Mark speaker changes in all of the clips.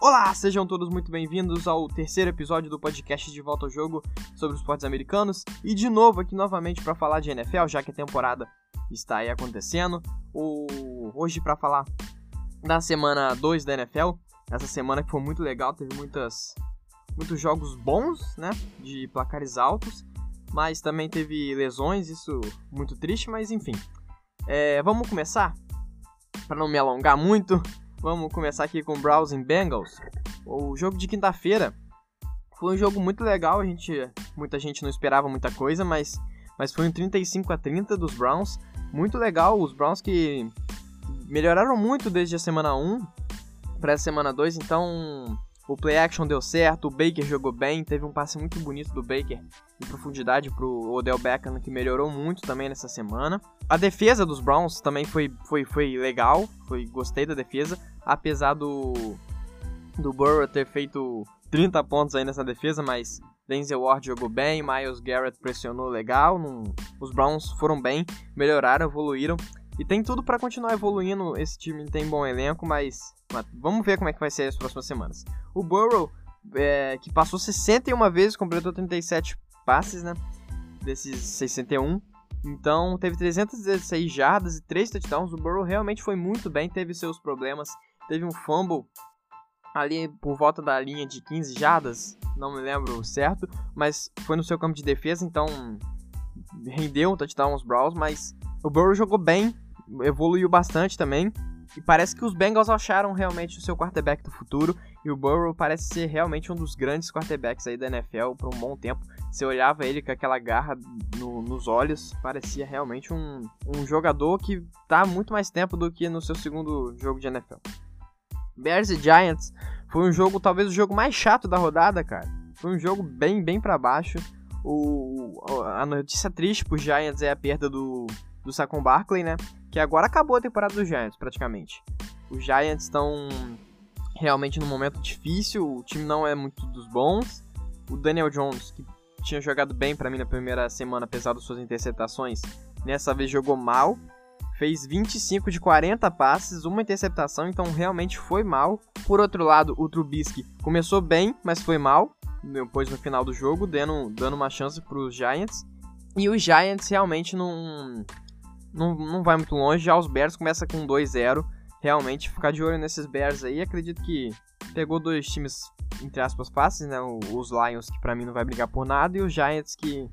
Speaker 1: Olá, sejam todos muito bem-vindos ao terceiro episódio do podcast de Volta ao Jogo sobre os esportes americanos e de novo aqui novamente para falar de NFL, já que a temporada está aí acontecendo. O... Hoje para falar da semana 2 da NFL, essa semana que foi muito legal, teve muitas muitos jogos bons, né, de placares altos, mas também teve lesões, isso muito triste, mas enfim. É, vamos começar? Para não me alongar muito, Vamos começar aqui com Browsing Bengals. O jogo de quinta-feira foi um jogo muito legal, a gente, muita gente não esperava muita coisa, mas, mas foi um 35 a 30 dos Browns. Muito legal, os Browns que melhoraram muito desde a semana 1 para a semana 2, então o play action deu certo, o Baker jogou bem, teve um passe muito bonito do Baker em profundidade pro Odell Beckham, que melhorou muito também nessa semana. A defesa dos Browns também foi, foi, foi legal, foi, gostei da defesa, apesar do, do Burrow ter feito 30 pontos aí nessa defesa, mas Denzel Ward jogou bem, Miles Garrett pressionou legal, não, os Browns foram bem, melhoraram, evoluíram. E tem tudo para continuar evoluindo. Esse time tem bom elenco, mas, mas, vamos ver como é que vai ser as próximas semanas. O Burrow, é, que passou 61 vezes, completou 37 passes, né? Desses 61. Então, teve 316 jardas e 3 touchdowns. O Burrow realmente foi muito bem, teve seus problemas. Teve um fumble ali por volta da linha de 15 jardas, não me lembro certo, mas foi no seu campo de defesa, então rendeu um touchdown aos Browns, mas o Burrow jogou bem, evoluiu bastante também. E parece que os Bengals acharam realmente o seu quarterback do futuro. E o Burrow parece ser realmente um dos grandes quarterbacks aí da NFL por um bom tempo. Você olhava ele com aquela garra no, nos olhos, parecia realmente um, um jogador que tá muito mais tempo do que no seu segundo jogo de NFL. Bears e Giants foi um jogo, talvez o jogo mais chato da rodada, cara. Foi um jogo bem, bem para baixo. O, a notícia triste pro Giants é a perda do, do Saquon Barkley, né? Que agora acabou a temporada dos Giants, praticamente. Os Giants estão realmente num momento difícil, o time não é muito dos bons. O Daniel Jones, que tinha jogado bem para mim na primeira semana, apesar das suas interceptações, nessa vez jogou mal. Fez 25 de 40 passes, uma interceptação, então realmente foi mal. Por outro lado, o Trubisky começou bem, mas foi mal. Depois no final do jogo, dando, dando uma chance para os Giants. E os Giants realmente não, não, não vai muito longe. Já os Bears começa com 2-0. Realmente, ficar de olho nesses Bears aí. Acredito que pegou dois times, entre aspas, fáceis, né? Os Lions, que pra mim não vai brigar por nada, e os Giants, que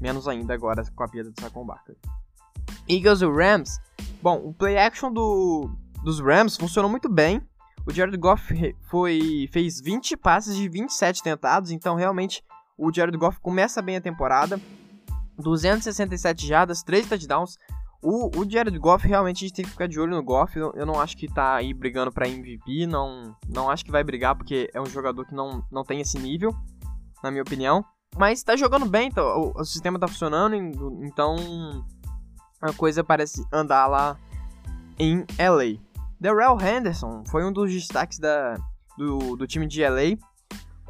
Speaker 1: menos ainda agora com a perda do Barkley. Eagles e Rams. Bom, o play action do, dos Rams funcionou muito bem. O Jared Goff foi, fez 20 passes de 27 tentados, então realmente o Jared Goff começa bem a temporada. 267 jardas, 3 touchdowns. O, o Jared Goff, realmente, a gente tem que ficar de olho no Goff. Eu, eu não acho que tá aí brigando para MVP. Não, não acho que vai brigar, porque é um jogador que não, não tem esse nível, na minha opinião. Mas tá jogando bem, então, o, o sistema tá funcionando, então a coisa parece andar lá em LA. Darrell Henderson foi um dos destaques da, do, do time de LA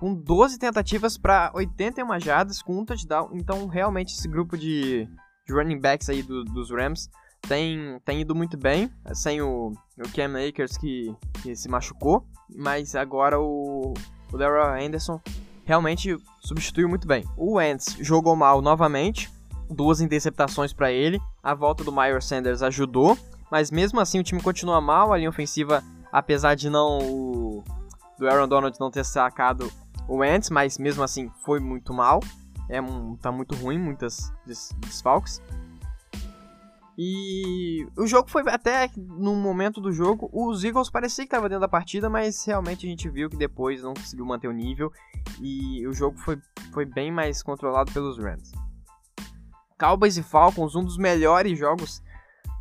Speaker 1: com 12 tentativas para 81 jardas com um touchdown. Então, realmente, esse grupo de, de running backs aí do, dos Rams tem, tem ido muito bem. Sem o, o Cam Akers que, que se machucou. Mas agora o, o Darrell Anderson realmente substituiu muito bem. O Wentz jogou mal novamente. Duas interceptações para ele. A volta do Myers Sanders ajudou. Mas mesmo assim o time continua mal. A linha ofensiva, apesar de não... O, do Aaron Donald não ter sacado o Wentz, mas mesmo assim foi muito mal. É um, tá muito ruim, muitas des desfalques. E o jogo foi até no momento do jogo, os Eagles parecia que estavam dentro da partida, mas realmente a gente viu que depois não conseguiu manter o nível e o jogo foi, foi bem mais controlado pelos Rams. Cowboys e Falcons, um dos melhores jogos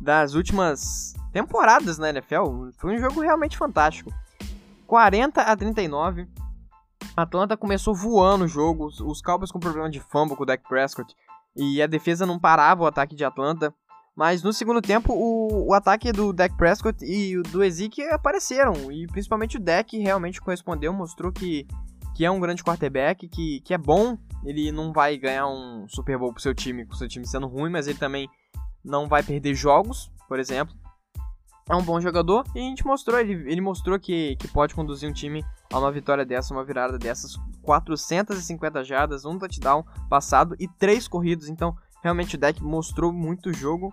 Speaker 1: das últimas temporadas na NFL, foi um jogo realmente fantástico. 40 a 39, Atlanta começou voando o jogo, os Cowboys com problema de fumble com o Dak Prescott e a defesa não parava o ataque de Atlanta. Mas no segundo tempo, o, o ataque do Dak Prescott e o do Ezekiel apareceram. E principalmente o Dak realmente correspondeu, mostrou que, que é um grande quarterback, que, que é bom. Ele não vai ganhar um Super Bowl pro seu time, com o seu time sendo ruim, mas ele também não vai perder jogos, por exemplo. É um bom jogador e a gente mostrou, ele, ele mostrou que, que pode conduzir um time a uma vitória dessa, uma virada dessas. 450 jardas, um touchdown passado e três corridos, então realmente o deck mostrou muito jogo.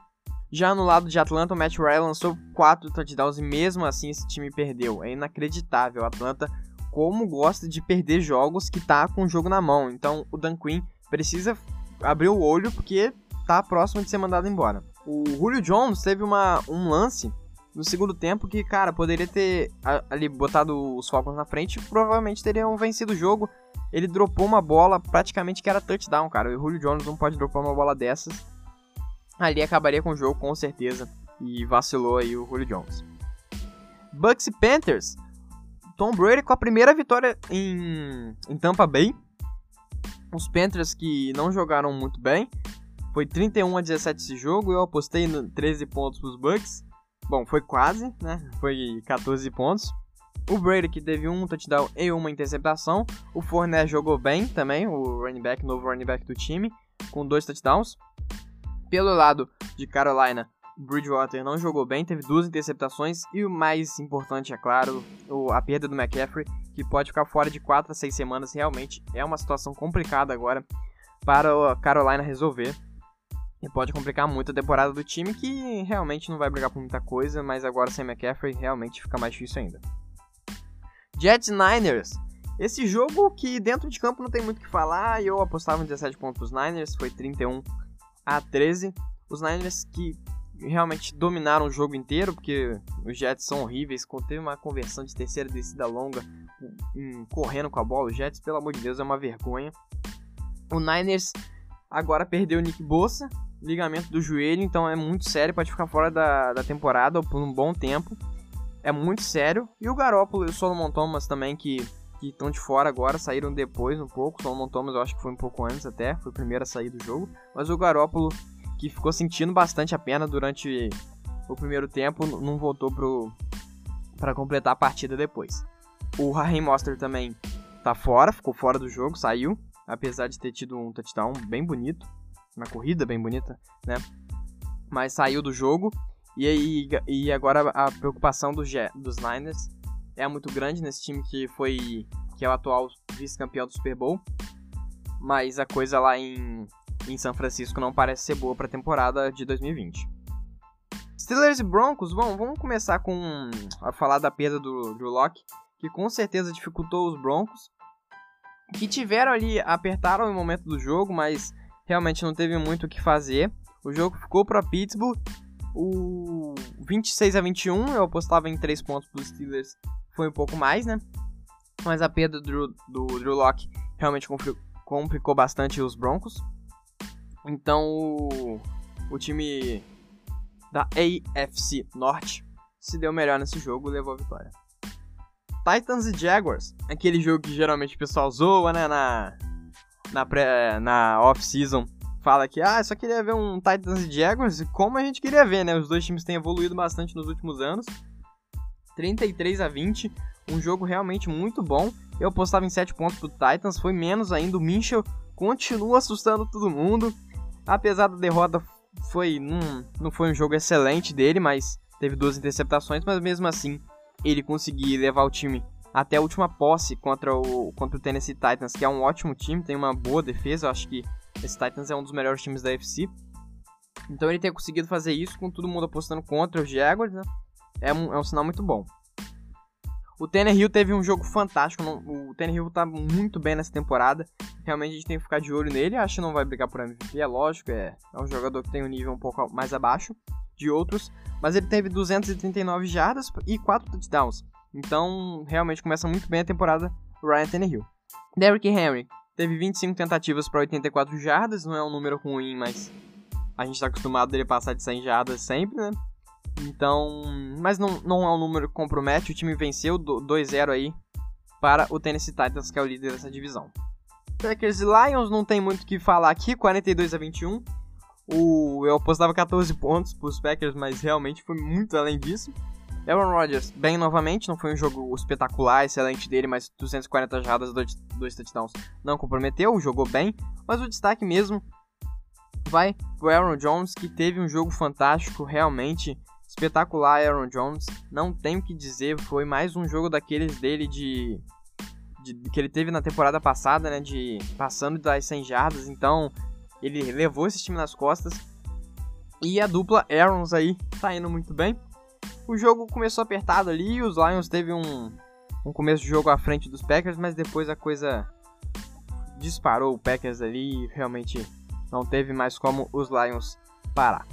Speaker 1: Já no lado de Atlanta, o Matt Ryan lançou quatro touchdowns e mesmo assim esse time perdeu. É inacreditável. Atlanta, como gosta de perder jogos que tá com o jogo na mão. Então o Dan Quinn precisa abrir o olho porque tá próximo de ser mandado embora. O Julio Jones teve uma, um lance no segundo tempo que, cara, poderia ter ali botado os Falcons na frente, provavelmente teriam vencido o jogo. Ele dropou uma bola praticamente que era touchdown, cara. O Julio Jones não pode dropar uma bola dessas. Ali acabaria com o jogo com certeza e vacilou aí o Julio Jones. Bucks e Panthers. Tom Brady com a primeira vitória em, em Tampa Bay. Os Panthers que não jogaram muito bem. Foi 31 a 17 esse jogo. Eu apostei no 13 pontos para os Bucks. Bom, foi quase, né? Foi 14 pontos. O Brady que teve um touchdown e uma interceptação. O Fournette jogou bem também, o running back, novo running back do time, com dois touchdowns. Pelo lado de Carolina, Bridgewater não jogou bem, teve duas interceptações e o mais importante, é claro, a perda do McCaffrey, que pode ficar fora de 4 a 6 semanas. Realmente é uma situação complicada agora para a Carolina resolver. E pode complicar muito a temporada do time, que realmente não vai brigar por muita coisa, mas agora sem McCaffrey realmente fica mais difícil ainda. Jets Niners. Esse jogo que dentro de campo não tem muito o que falar, eu apostava em 17 pontos Niners, foi 31 a 13. Os Niners que realmente dominaram o jogo inteiro, porque os Jets são horríveis, teve uma conversão de terceira descida longa, correndo com a bola, os Jets, pelo amor de Deus, é uma vergonha. O Niners agora perdeu o Nick Bossa, ligamento do joelho, então é muito sério, pode ficar fora da, da temporada por um bom tempo. É muito sério. E o Garópolo e o Solomon Thomas também, que estão de fora agora, saíram depois um pouco. Solomon Thomas eu acho que foi um pouco antes até, foi o primeiro a sair do jogo. Mas o Garópolo, que ficou sentindo bastante a pena durante o primeiro tempo, não voltou para completar a partida depois. O Raheem Monster também tá fora, ficou fora do jogo, saiu, apesar de ter tido um touchdown bem bonito na corrida bem bonita, né? Mas saiu do jogo. E aí e agora a preocupação do dos Niners é muito grande nesse time que foi que é o atual vice-campeão do Super Bowl. Mas a coisa lá em, em São Francisco não parece ser boa para a temporada de 2020. Steelers e Broncos, bom, vamos começar com a falar da perda do Drew Locke, que com certeza dificultou os Broncos, que tiveram ali, apertaram o momento do jogo, mas realmente não teve muito o que fazer. O jogo ficou para Pittsburgh. O 26 a 21, eu apostava em 3 pontos para os Steelers, foi um pouco mais, né? Mas a perda do, do Drew Locke realmente complicou bastante os Broncos. Então o, o time da AFC Norte se deu melhor nesse jogo e levou a vitória. Titans e Jaguars, aquele jogo que geralmente o pessoal zoa, né, na, na, na off-season fala que ah, só queria ver um Titans e Jaguars, como a gente queria ver, né? Os dois times têm evoluído bastante nos últimos anos. 33 a 20, um jogo realmente muito bom. Eu apostava em 7 pontos pro Titans, foi menos ainda. O Minchel continua assustando todo mundo. Apesar da derrota, foi não, não foi um jogo excelente dele, mas teve duas interceptações, mas mesmo assim ele conseguiu levar o time até a última posse contra o, contra o Tennessee Titans, que é um ótimo time, tem uma boa defesa. Eu acho que esse Titans é um dos melhores times da UFC. Então ele ter conseguido fazer isso com todo mundo apostando contra os Jaguars, né? É um, é um sinal muito bom. O Tannehill teve um jogo fantástico. O Tannehill tá muito bem nessa temporada. Realmente a gente tem que ficar de olho nele. Acho que não vai brigar por MVP, é lógico. É, é um jogador que tem um nível um pouco mais abaixo de outros. Mas ele teve 239 jardas e 4 touchdowns. Então, realmente começa muito bem a temporada Ryan Tannehill. Derrick Henry teve 25 tentativas para 84 jardas, não é um número ruim, mas a gente está acostumado dele passar de 100 jardas sempre, né? Então, mas não, não é um número que compromete, o time venceu 2-0 aí para o Tennessee Titans, que é o líder dessa divisão. Packers e Lions não tem muito o que falar aqui, 42 a 21. O, eu apostava 14 pontos para os Packers, mas realmente foi muito além disso. Aaron Rodgers, bem novamente, não foi um jogo espetacular, excelente dele, mas 240 jardas, dois, dois touchdowns não comprometeu, jogou bem, mas o destaque mesmo vai pro Aaron Jones, que teve um jogo fantástico, realmente espetacular Aaron Jones, não tenho o que dizer, foi mais um jogo daqueles dele de, de, que ele teve na temporada passada, né, de passando das 100 jardas, então ele levou esse time nas costas. E a dupla Aarons aí tá indo muito bem. O jogo começou apertado ali, os Lions teve um, um começo de jogo à frente dos Packers, mas depois a coisa disparou o Packers ali e realmente não teve mais como os Lions parar.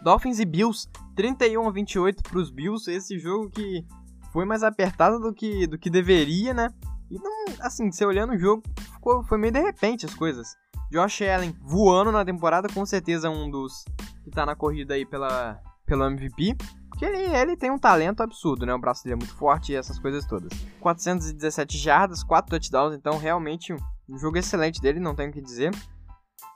Speaker 1: Dolphins e Bills, 31 a 28 para os Bills, esse jogo que foi mais apertado do que, do que deveria, né? E não, assim, você olhando o jogo, ficou, foi meio de repente as coisas. Josh Allen voando na temporada, com certeza um dos que tá na corrida aí pela, pelo MVP. Porque ele, ele tem um talento absurdo, né? O braço dele é muito forte e essas coisas todas. 417 jardas, 4 touchdowns, então realmente um jogo excelente dele, não tenho o que dizer.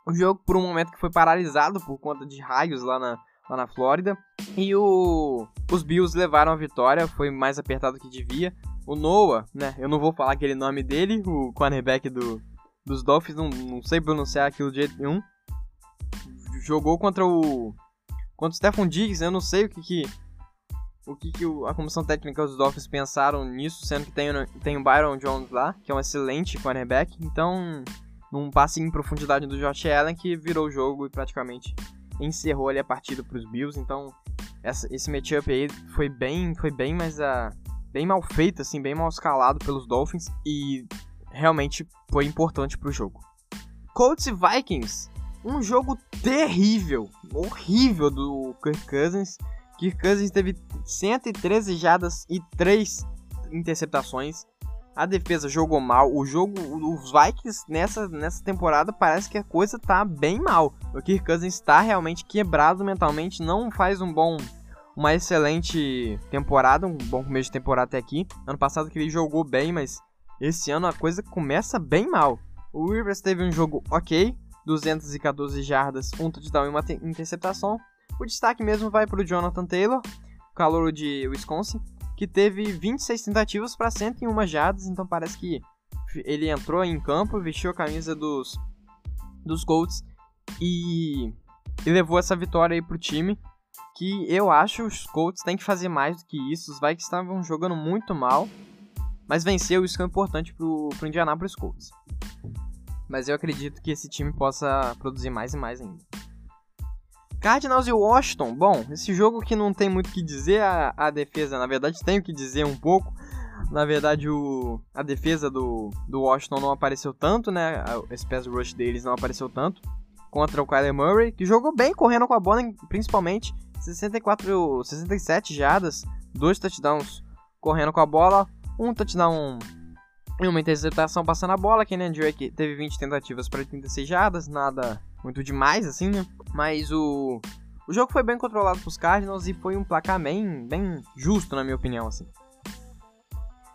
Speaker 1: O jogo, por um momento, que foi paralisado por conta de raios lá na, lá na Flórida. E o, os Bills levaram a vitória, foi mais apertado que devia. O Noah, né? Eu não vou falar aquele nome dele, o cornerback do, dos Dolphins, não, não sei pronunciar aquilo de jeito nenhum. Jogou contra o. Contra o Stephon Diggs, eu não sei o que que. O que, que a comissão técnica dos Dolphins pensaram nisso, sendo que tem, tem o Byron Jones lá, que é um excelente cornerback. Então, num passe em profundidade do Josh Allen que virou o jogo e praticamente encerrou ali a partida para os Bills. Então, essa, esse matchup aí foi bem, foi bem, mas uh, bem mal feito, assim, bem mal escalado pelos Dolphins e realmente foi importante para o jogo. Colts e Vikings, um jogo terrível, horrível do Kirk Cousins. Kirk Cousins teve 113 jadas e 3 interceptações. A defesa jogou mal. O jogo, os Vikings nessa, nessa temporada parece que a coisa tá bem mal. O Kirk Cousins está realmente quebrado mentalmente, não faz um bom uma excelente temporada, um bom começo de temporada até aqui. Ano passado que ele jogou bem, mas esse ano a coisa começa bem mal. O Rivers teve um jogo ok, 214 jardas, um touchdown e uma interceptação. O destaque mesmo vai para o Jonathan Taylor, calor de Wisconsin, que teve 26 tentativas para 101 jardas, então parece que ele entrou em campo, vestiu a camisa dos, dos Colts e, e levou essa vitória aí pro time. Que eu acho os Colts têm que fazer mais do que isso. Os Vikings estavam jogando muito mal, mas venceu, isso que é importante pro, pro Indianapolis Colts. Mas eu acredito que esse time possa produzir mais e mais ainda. Cardinals e Washington. Bom, esse jogo que não tem muito o que dizer, a, a defesa, na verdade, tem o que dizer um pouco. Na verdade, o, a defesa do, do Washington não apareceu tanto, né? Esse pass rush deles não apareceu tanto. Contra o Kyler Murray, que jogou bem correndo com a bola, principalmente 64, 67 jardas, dois touchdowns correndo com a bola, um touchdown e uma interceptação passando a bola. Kenyan Drake teve 20 tentativas para 36 jardas, nada muito demais, assim, né? Mas o, o jogo foi bem controlado pelos Cardinals e foi um placar bem, bem justo, na minha opinião, assim.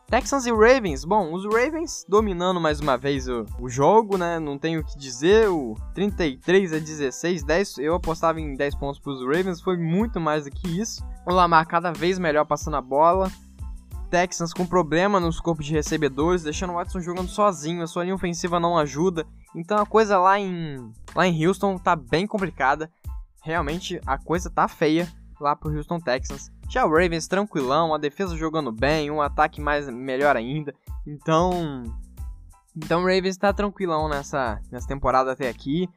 Speaker 1: Texans e Ravens. Bom, os Ravens dominando mais uma vez o, o jogo, né? Não tenho o que dizer. O 33 a 16, 10. Eu apostava em 10 pontos para os Ravens. Foi muito mais do que isso. O Lamar cada vez melhor passando a bola. Texans com problema nos corpos de recebedores, deixando o Watson jogando sozinho, a sua linha ofensiva não ajuda. Então a coisa lá em lá em Houston tá bem complicada. Realmente a coisa tá feia lá pro Houston Texans. Já o Ravens tranquilão, a defesa jogando bem, um ataque mais melhor ainda. Então, então o Ravens tá tranquilão nessa nessa temporada até aqui.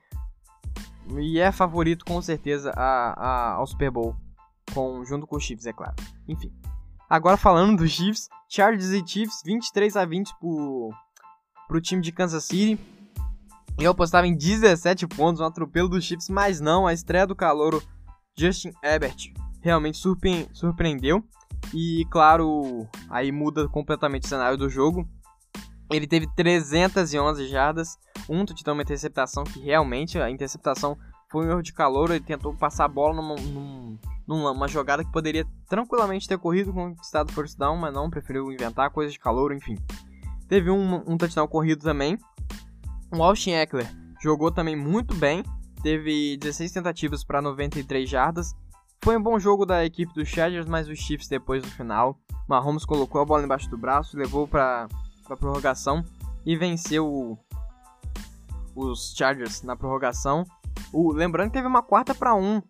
Speaker 1: E é favorito com certeza a, a, ao Super Bowl, com, junto com os Chiefs, é claro. Enfim. Agora falando dos Chiefs, Chargers e Chiefs 23 a 20 pro, pro time de Kansas City. Eu apostava em 17 pontos, um atropelo dos Chiefs, mas não, a estreia do calouro Justin Herbert realmente surpre surpreendeu. E claro, aí muda completamente o cenário do jogo. Ele teve 311 jardas, um touchdown, uma interceptação que realmente a interceptação foi um erro de calor, ele tentou passar a bola num, num, numa jogada que poderia tranquilamente ter corrido conquistado first down, mas não, preferiu inventar coisas de calor, enfim. Teve um, um touchdown corrido também. O Austin Eckler jogou também muito bem, teve 16 tentativas para 93 jardas. Foi um bom jogo da equipe dos Chargers, mas os Chiefs depois do final. Mahomes colocou a bola embaixo do braço, levou para a prorrogação e venceu os Chargers na prorrogação. O, lembrando que teve uma quarta para um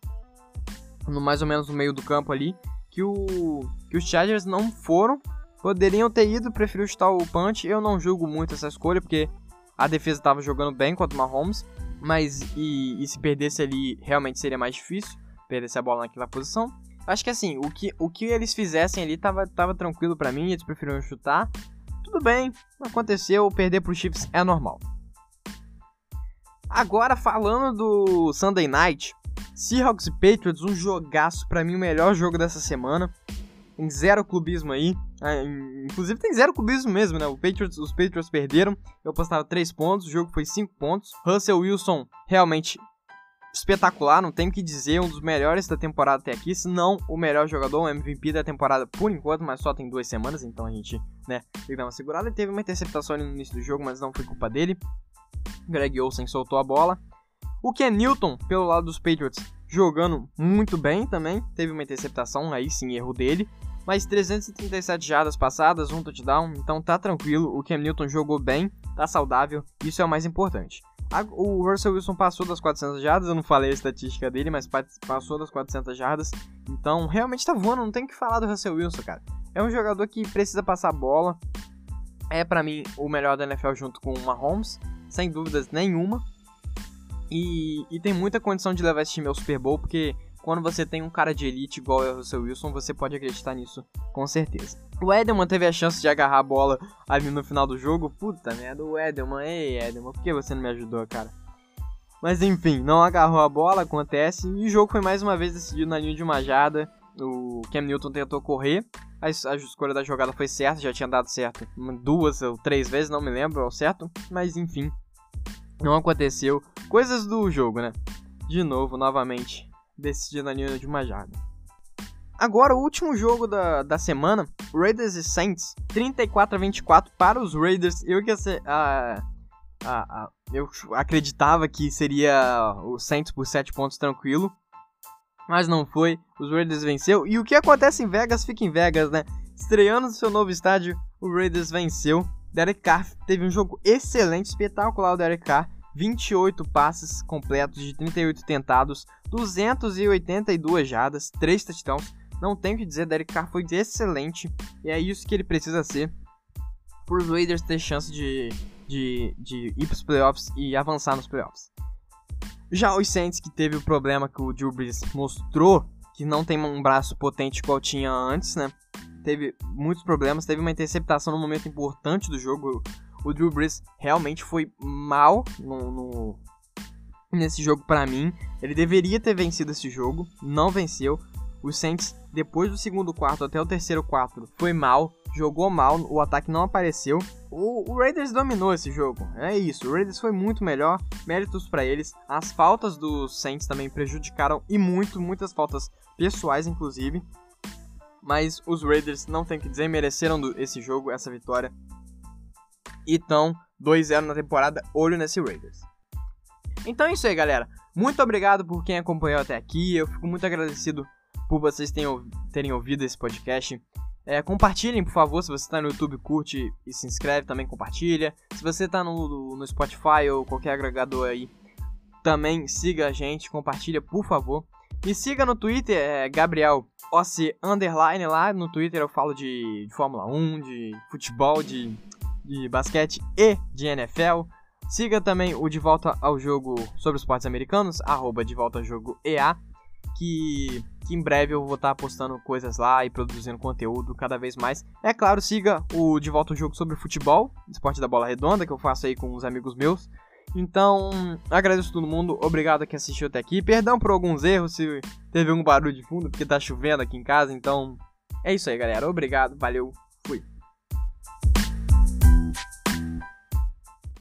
Speaker 1: no mais ou menos no meio do campo ali, que, o, que os Chargers não foram. Poderiam ter ido, preferiu chutar o punch. Eu não julgo muito essa escolha, porque a defesa estava jogando bem contra o Mahomes. Mas e, e se perdesse ali, realmente seria mais difícil perdesse a bola naquela posição. Acho que assim, o que, o que eles fizessem ali tava, tava tranquilo para mim, eles preferiram chutar. Tudo bem, aconteceu, perder pro Chiefs é normal. Agora falando do Sunday Night, Seahawks e Patriots, um jogaço, para mim o melhor jogo dessa semana. Tem zero clubismo aí. Ah, inclusive tem zero clubismo mesmo, né? O Patriots, os Patriots perderam. Eu postava 3 pontos, o jogo foi 5 pontos. Russell Wilson realmente espetacular, não tem o que dizer, um dos melhores da temporada até aqui, se não o melhor jogador, o MVP da temporada por enquanto, mas só tem duas semanas, então a gente, né, tem que dar uma segurada. Ele teve uma interceptação ali no início do jogo, mas não foi culpa dele. Greg Olsen soltou a bola. O Ken Newton, pelo lado dos Patriots, jogando muito bem também, teve uma interceptação, aí sim, erro dele. Mas 337 jardas passadas, um touchdown, então tá tranquilo. O Cam Newton jogou bem, tá saudável, isso é o mais importante. O Russell Wilson passou das 400 jardas, eu não falei a estatística dele, mas passou das 400 jardas. Então, realmente tá voando, não tem que falar do Russell Wilson, cara. É um jogador que precisa passar a bola. É para mim o melhor da NFL junto com o Mahomes, sem dúvidas nenhuma. E, e tem muita condição de levar esse time ao Super Bowl, porque quando você tem um cara de elite igual é o Russell Wilson, você pode acreditar nisso com certeza. O Edelman teve a chance de agarrar a bola ali no final do jogo. Puta merda, o Edelman, ei Edelman, por que você não me ajudou, cara? Mas enfim, não agarrou a bola, acontece. E o jogo foi mais uma vez decidido na linha de uma jada. O Cam Newton tentou correr. A, a escolha da jogada foi certa, já tinha dado certo duas ou três vezes, não me lembro ao certo. Mas enfim, não aconteceu. Coisas do jogo, né? De novo, novamente, decidido na linha de uma jarda. Agora, o último jogo da, da semana, Raiders e Saints, 34 a 24 para os Raiders. Eu que a, a, a, eu acreditava que seria o Saints por 7 pontos tranquilo, mas não foi. Os Raiders venceu e o que acontece em Vegas fica em Vegas, né? Estreando no seu novo estádio, o Raiders venceu. Derek Carr teve um jogo excelente, espetacular o Derek Carr. 28 passes completos de 38 tentados, 282 jardas, 3 touchdowns. Não tenho o que dizer, Derek Carr foi excelente e é isso que ele precisa ser para os Raiders ter chance de, de, de ir para os playoffs e avançar nos playoffs. Já os Saints, que teve o problema que o Drew Brees mostrou, que não tem um braço potente igual tinha antes, né? Teve muitos problemas, teve uma interceptação no momento importante do jogo o Drew Brees realmente foi mal no, no nesse jogo para mim. Ele deveria ter vencido esse jogo, não venceu. Os Saints, depois do segundo quarto até o terceiro quarto, foi mal, jogou mal, o ataque não apareceu. O, o, Raiders dominou esse jogo, é isso. O Raiders foi muito melhor, méritos para eles. As faltas dos Saints também prejudicaram e muito, muitas faltas pessoais, inclusive. Mas os Raiders, não tem que dizer, mereceram esse jogo, essa vitória. Então, 2-0 na temporada, olho nesse Raiders. Então é isso aí, galera. Muito obrigado por quem acompanhou até aqui. Eu fico muito agradecido por vocês terem ouvido esse podcast. É, compartilhem, por favor, se você está no YouTube, curte e se inscreve, também compartilha. Se você está no, no Spotify ou qualquer agregador aí, também siga a gente, compartilha, por favor. E siga no Twitter, é Gabriel OC Underline, lá no Twitter eu falo de, de Fórmula 1, de futebol, de de basquete e de NFL. Siga também o De Volta ao Jogo sobre os esportes americanos, arroba De Volta ao Jogo EA, que, que em breve eu vou estar postando coisas lá e produzindo conteúdo cada vez mais. É claro, siga o De Volta ao Jogo sobre futebol, esporte da bola redonda, que eu faço aí com uns amigos meus. Então, agradeço todo mundo, obrigado a quem assistiu até aqui. Perdão por alguns erros, se teve um barulho de fundo, porque tá chovendo aqui em casa, então é isso aí, galera. Obrigado, valeu.